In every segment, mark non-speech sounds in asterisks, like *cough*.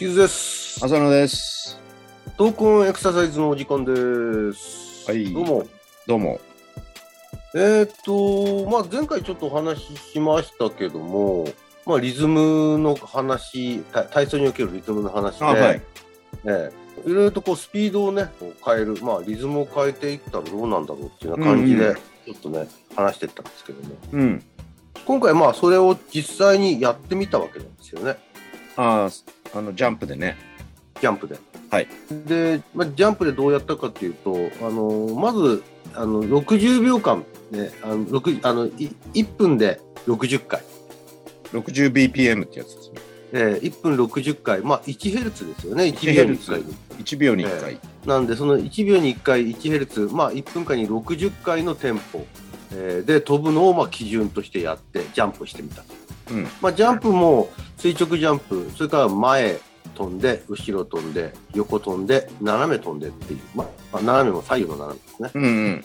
キズです。浅野です。トークンエクササイズのお時間です。はいどうも。どうも。えーっと、まあ、前回ちょっとお話ししましたけども、まあ、リズムの話、た体操におけるリズムの話で、あはい。ええいろいろとこうスピードをね、変える、まあ、リズムを変えていったらどうなんだろうっていうような感じで、うんうんちょっとね、話していったんですけども、うん。今回、まあ、それを実際にやってみたわけなんですよね、ああ、あの、ジャンプでね。ジャンプで。はい。で、まあ、ジャンプでどうやったかっていうと、あのまずあの60秒間、ね、あの6あのい1分で60回、60bpm ってやつですね。えー、1分60回、まあ、1ヘルツですよね、1 1秒に1回。1秒に1回。なんで、その1秒に1回1ヘルツ、まあ、1分間に60回のテンポ、えーで飛ぶのをまあ基準としてやって、ジャンプしてみた。うん。まあ、ジャンプも垂直ジャンプ、それから前飛んで、後ろ飛んで、横飛んで、斜め飛んでっていう、まあ、まあ斜めも左右の斜めですね。うんうん。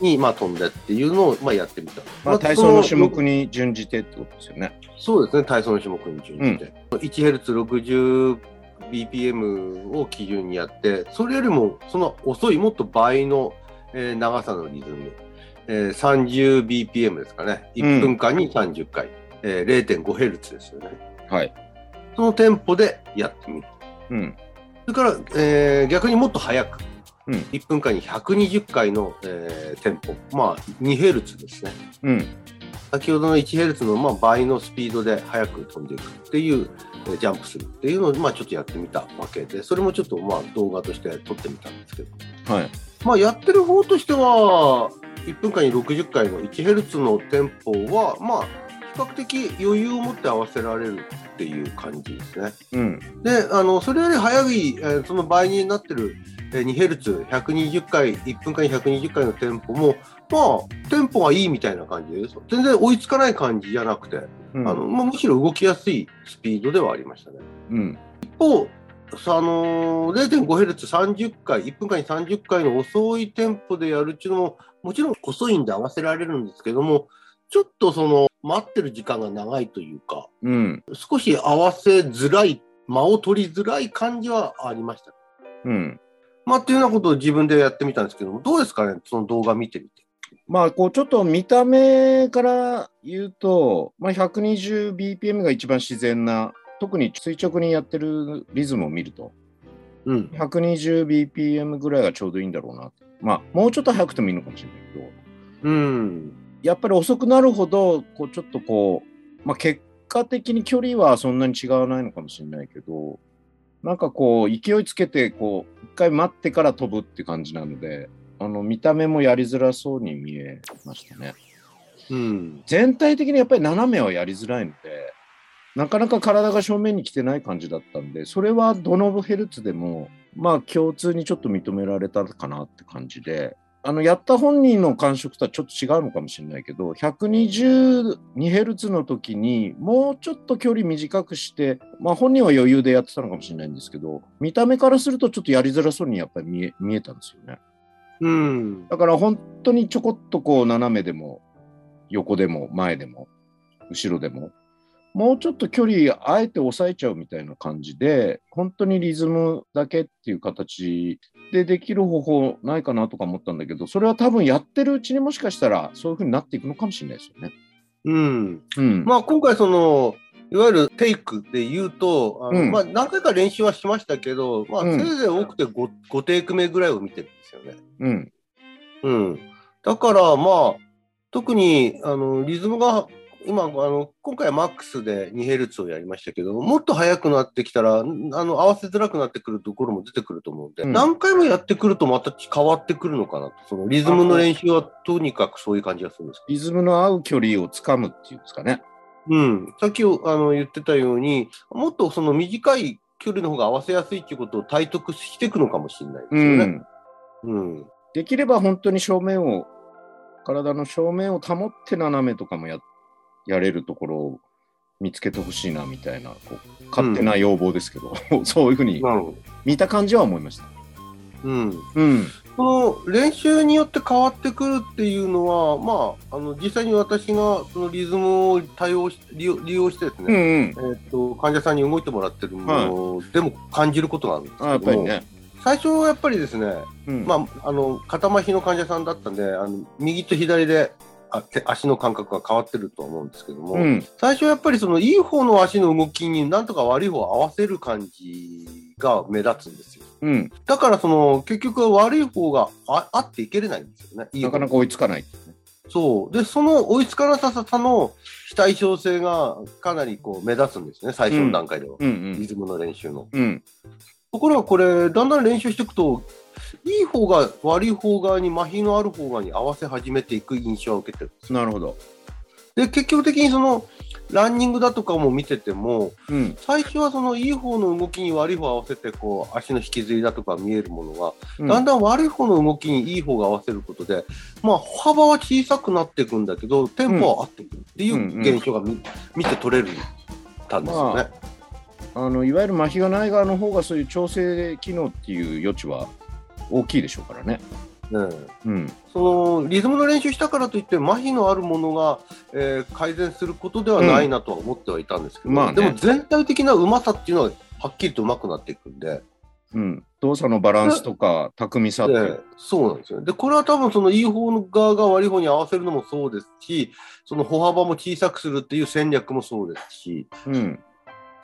に、まあ、飛んでっていうのを、まあ、やってみた。まあ、体操の種目に準じてってことですよね。そうですね、体操の種目に準じて。1Hz60bpm を基準にやって、それよりも、その遅い、もっと倍の、えー長さのリズム、えー、30bpm ですかね。1分間に30回。えー、0.5Hz ですよね。はい。そのテンポでやってみる。うん。それから、えー逆にもっと速く。うん。1分間に120回の、えーテンポ。まあ、2Hz ですね。うん。先ほどの 1Hz のまあ倍のスピードで速く飛んでいくっていう、えージャンプするっていうのをまあちょっとやってみたわけで、それもちょっとまあ動画として撮ってみたんですけど、はい。まあやってる方としては、1分間に60回の 1Hz のテンポは、まあ比較的余裕を持って合わせられるっていう感じですね。うん。で、あの、それより早い、えーその倍になってる、えー 2Hz、120回、1分間に120回のテンポも、まあ、テンポがいいみたいな感じです。全然追いつかない感じじゃなくて、うん。あの、まあ、むしろ動きやすいスピードではありましたね。うん。一方、さあのー、0.5Hz30 回、1分間に30回の遅いテンポでやるっていうのも、もちろん遅いんで合わせられるんですけども、ちょっとその、待ってる時間が長いというか、うん。少し合わせづらい、間を取りづらい感じはありました。うん。まあ、っていうようなことを自分でやってみたんですけども、どうですかね、その動画見てみて。まあ、こう、ちょっと見た目から言うと、まあ、120bpm が一番自然な、特に垂直にやってるリズムを見ると、うん。120bpm ぐらいがちょうどいいんだろうな。まあ、もうちょっと速くてもいいのかもしれないけど、うん。やっぱり遅くなるほど、こうちょっとこう、まあ、結果的に距離はそんなに違わないのかもしれないけど、なんかこう、勢いつけて、こう、一回待ってから飛ぶって感じなので、あの、見た目もやりづらそうに見えましたね。うん。全体的にやっぱり斜めはやりづらいので、なかなか体が正面に来てない感じだったんで、それはどのヘルツでも、まあ共通にちょっと認められたかなって感じで、あの、やった本人の感触とはちょっと違うのかもしれないけど、122ヘルツの時にもうちょっと距離短くして、まあ本人は余裕でやってたのかもしれないんですけど、見た目からするとちょっとやりづらそうにやっぱり見え見えたんですよね。うん。だから本当にちょこっとこう斜めでも横でも前でも後ろでももうちょっと距離あえて抑えちゃうみたいな感じで本当にリズムだけっていう形でできる方法ないかなとか思ったんだけどそれは多分やってるうちにもしかしたらそういう風になっていくのかもしれないですよね。うん。うん。まあ、今回その、いわゆるテイクで言うと、あのうんまあ、何回か練習はしましたけど、まあ、うんせいぜい多くて 5, 5テイク目ぐらいを見てるんですよね。うん。うん。だから、まあ、特に、あの、リズムが、今、あの、今回はマックスで 2Hz をやりましたけど、もっと速くなってきたら、んあの、合わせづらくなってくるところも出てくると思うんで、うん何回もやってくるとまた変わってくるのかなと。そのリズムの練習はとにかくそういう感じがするんですリズムの合う距離をつかむっていうんですかね。うん、さっきあの言ってたように、もっとその短い距離の方が合わせやすいっていうことを体得していくのかもしれないですうよね。ん。うん。できれば本当に正面を、体の正面を保って斜めとかもややれるところを見つけてほしいなみたいな、こう勝手な要望ですけど、そういうふうに。見た感じは思いました。うん。うん。その練習によって変わってくるっていうのは、まあ、あの実際に私がそのリズムを対応し利用利用してですうんね、うん。えっと患者さんに動いてもらってるものでも感じることがあるんですけども、っぱりね。最初はやっぱりですね、うん。まあ、あの肩麻痺の患者さんだったんであの右と左であ手足の感覚が変わってると思うんですけども、うん。最初やっぱりそのいい方の足の動きになんとか悪い方を合わせる感じが目立つんですよ。うん。だからその結局は悪い方があ合っていけれないんですよね。いい方なかなか追いつかないっていうね。そう。で、その追いつかなささの非対称性がかなりこう目立つんですね、最初の段階では。うんリズムの練習の。うん。うん。ところがこれ、だんだん練習していくと、いい方が悪い方側に麻痺のある方側に合わせ始めていく印象を受けてるんですよ。なるほど。で、結局的にその、ランニングだとかも見てても、うん。最初はそのいい方の動きに悪い方を合わせて、こう、足の引きずりだとか見えるものが、うんだんだん悪い方の動きにいい方が合わせることで、まあ、歩幅は小さくなっていくんだけど、テンポは合ってくるっていう現象が見,、見て取れるたんですよね。あのいわゆる麻痺がない側の方がそういう調整機能っていう余地は大きいでしょうからね。うんうん。そのリズムの練習したからといって、麻痺のあるものが、えー改善することではないなとは思ってはいたんですけど、まあねでも全体的なうまさっていうのははっきりとうまくなっていくんで、うん。動作のバランスとか巧みさってそうなんですよね。で、これは多分そのいい方の側が悪い方に合わせるのもそうですし、その歩幅も小さくするっていう戦略もそうですし、うん。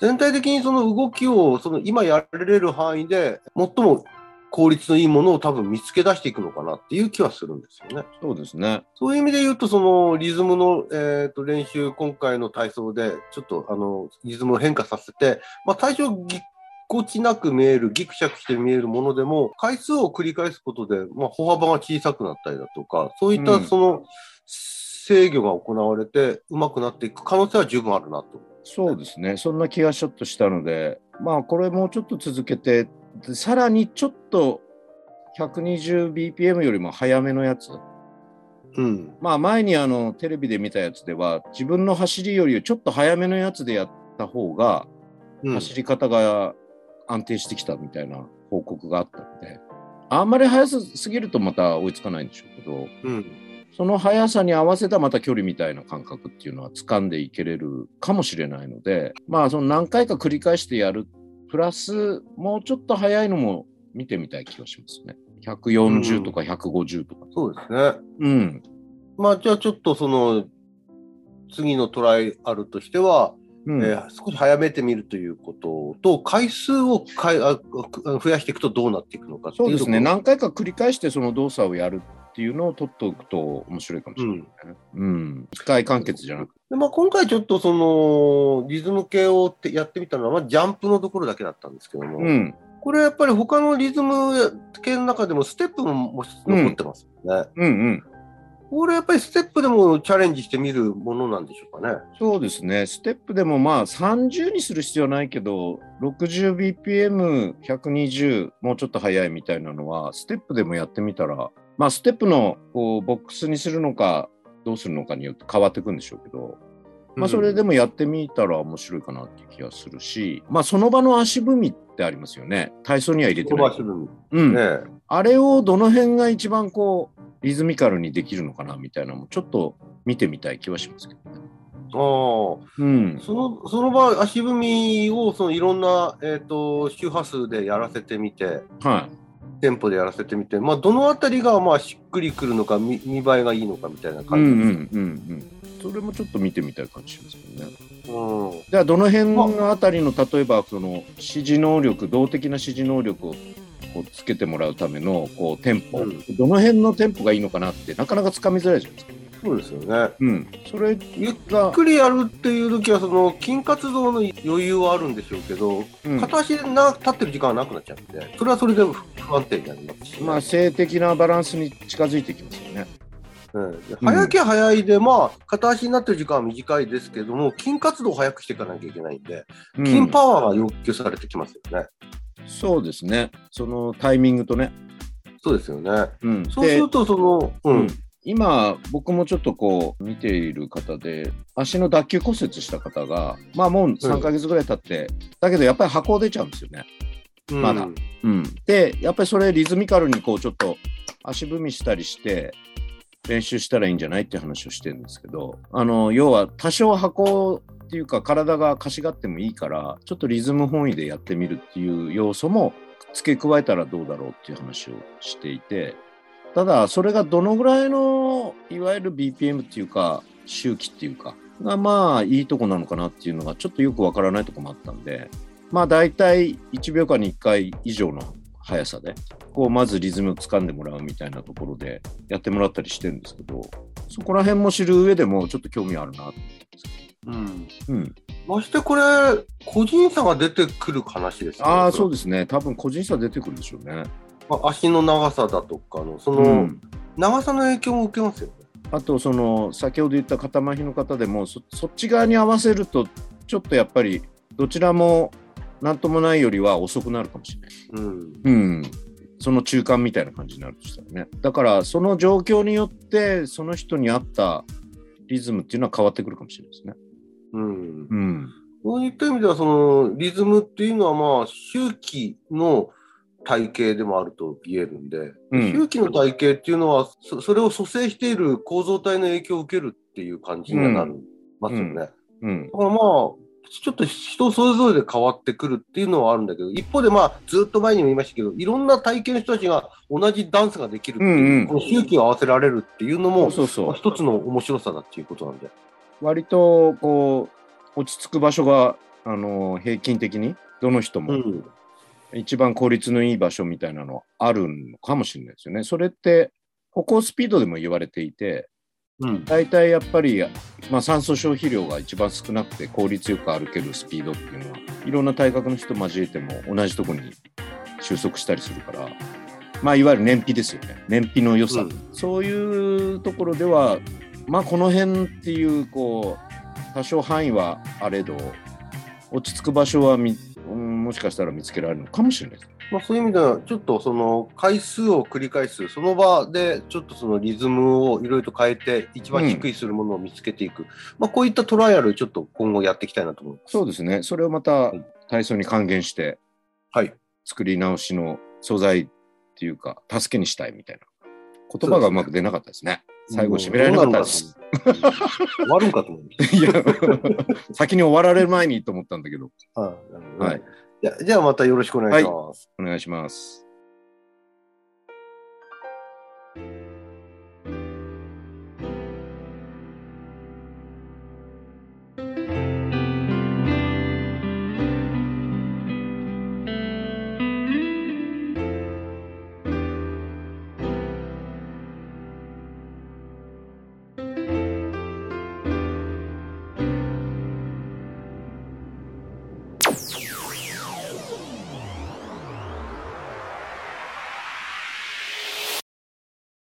全体的にその動きをその今やれる範囲で最も効率のいいものを多分見つけ出していくのかなっていう気はするんですよね。そうですね。そういう意味で言うと、そのリズムの、えー、と練習、今回の体操でちょっとあのリズムを変化させて、まあ、最初、ぎっこちなく見える、ギクシャクして見えるものでも、回数を繰り返すことで、まあ、歩幅が小さくなったりだとか、そういったうんその制御が行われて、上手くなっていく可能性は十分あるなと。そうですね。そんな気がちょっとしたので、まあこれもうちょっと続けて、でさらにちょっと 120bpm よりも早めのやつ。うん。まあ前にあのテレビで見たやつでは、自分の走りよりちょっと早めのやつでやった方が、うん、走り方が安定してきたみたいな報告があったので、あんまり速すぎるとまた追いつかないんでしょうけど、うん。その速さに合わせたまた距離みたいな感覚っていうのは掴んでいけれるかもしれないので、まあその何回か繰り返してやる、プラスもうちょっと速いのも見てみたい気がしますね。140とか150とか。そうですね。うん。まあ、じゃあちょっとその、次のトライあるとしては、うんえー少し早めてみるということと、回数をかいあ増やしていくとどうなっていくのかそうですね。何回か繰り返してその動作をやるっていうのを取っておくと面白いかもしれないね。うん。機械完結じゃなくて。でまあ、今回ちょっとそのリズム系をってやってみたのは、まあ、ジャンプのところだけだったんですけども、うん。これやっぱり他のリズム系の中でもステップももし残ってますよね。うんうん。これやっぱりステップでもチャレンジしてみるものなんでしょうかね。そうですね。ステップでもまあ30にする必要はないけど、60bpm、120、もうちょっと速いみたいなのは、ステップでもやってみたら、まあステップのこうボックスにするのか、どうするのかによって変わってくんでしょうけど、まあそれでもやってみたら面白いかなっていう気がするし、まあその場の足踏みってありますよね。体操には入れてないうん。ね。あれをどの辺が一番こう、リズミカルにできるのかなみたいなのもちょっと見てみたい気はしますけどね。ああ。うん。そのその場合、足踏みをそのいろんな、えー、と周波数でやらせてみて、はい。テンポでやらせてみて、まあ、どのあたりがまあしっくりくるのか、見見栄えがいいのかみたいなうんう感じんです。うんうん。それもちょっと見てみたい感じしますけどね。うんじゃあどの辺のあたりの例えばその指示能力動的な指示能力をこうつけてもらうためのこうテンポ、うんどの辺のテンポがいいのかなってなかなかつかみづらいじゃないですか。そうですよね。うん。それゆっが、くりやるっていう時は、その筋活動の余裕はあるんでしょうけど、うん片足でな立ってる時間はなくなっちゃうんで、それはそれで不安定になりますし、まあ性的なバランスに近づいてきますよね。うんで早きゃ早いで、まあ、片足になってる時間は短いですけども、筋活動を早くしていかなきゃいけないんで、うん筋パワーが要求されてきますよね。そうですね。そのタイミングとね。そうですよね。うん。そうすると、その、ううんん、今、僕もちょっとこう見ている方で、足の脱臼骨折した方が、まあもう3ヶ月ぐらい経って、だけどやっぱり箱出ちゃうんですよね。まだ。うんうん、で、やっぱりそれリズミカルにこうちょっと足踏みしたりして練習したらいいんじゃないって話をしてるんですけど、あの、要は多少箱っていうか体がかしがってもいいから、ちょっとリズム本位でやってみるっていう要素も付け加えたらどうだろうっていう話をしていて、ただそれがどのぐらいのいわゆる BPM っていうか周期っていうかがまあいいとこなのかなっていうのがちょっとよくわからないとこもあったんでまあ大体1秒間に1回以上の速さでこうまずリズムを掴んでもらうみたいなところでやってもらったりしてるんですけどそこら辺も知る上でもちょっと興味あるなと思ってうん。ますうん、ましてこれ、個人差が出てくる話ですよね。ああそうでですね多分個人差出てくるでしょうね。足の長さだとかの、その、うん長さの影響も受けますよね。あとその先ほど言った肩麻痺の方でもそそっち側に合わせるとちょっとやっぱりどちらもなんともないよりは遅くなるかもしれない。うん。うん。その中間みたいな感じになるとしたらね。だからその状況によってその人に合ったリズムっていうのは変わってくるかもしれないですね。うん。うん。そういった意味では、そのリズムっていうのは、まあ、周期の体系でもあると言えるんで、うん周期の体系っていうのはそ、それを蘇生している構造体の影響を受けるっていう感じにはなりますよね。だかうん。らまあ、ちょっと人それぞれで変わってくるっていうのはあるんだけど、一方でまあ、ずっと前にも言いましたけど、いろんな体系の人たちが同じダンスができるっていう、うんうんこの周期を合わせられるっていうのも、そうそうまあ一つの面白さだっていうことなんで。割とこう落ち着く場所があの平均的にどの人もうん。一番効率のいい場所みたいなのあるのかもしれないですよね。それって歩行スピードでも言われていて、うん。大体やっぱり、まあ、酸素消費量が一番少なくて効率よく歩けるスピードっていうのはいろんな体格の人交えても同じところに収束したりするから、まあ、いわゆる燃費ですよね燃費の良さ、うんそういうところでは、まあ、この辺っていうこう多少範囲はあれど落ち着く場所はみ、うんもしかしたら見つけられるのかもしれないです。まあ、そういう意味では、ちょっとその回数を繰り返す、その場でちょっとそのリズムをいろいろと変えて、一番低いするものを見つけていく、まあ、こういったトライアル、ちょっと今後やっていきたいなと思います。そうですねそれをまたい体操に還元してはい。作り直しの素材っていうか、助けにしたいみたいな。言葉がうまく出なかったですね。最後締められなかったです。終わるんかと思いまし *laughs* いや、先に終わられる前にと思ったんだけど、た。はい。じゃあまたよろしくお願いします。お願いします。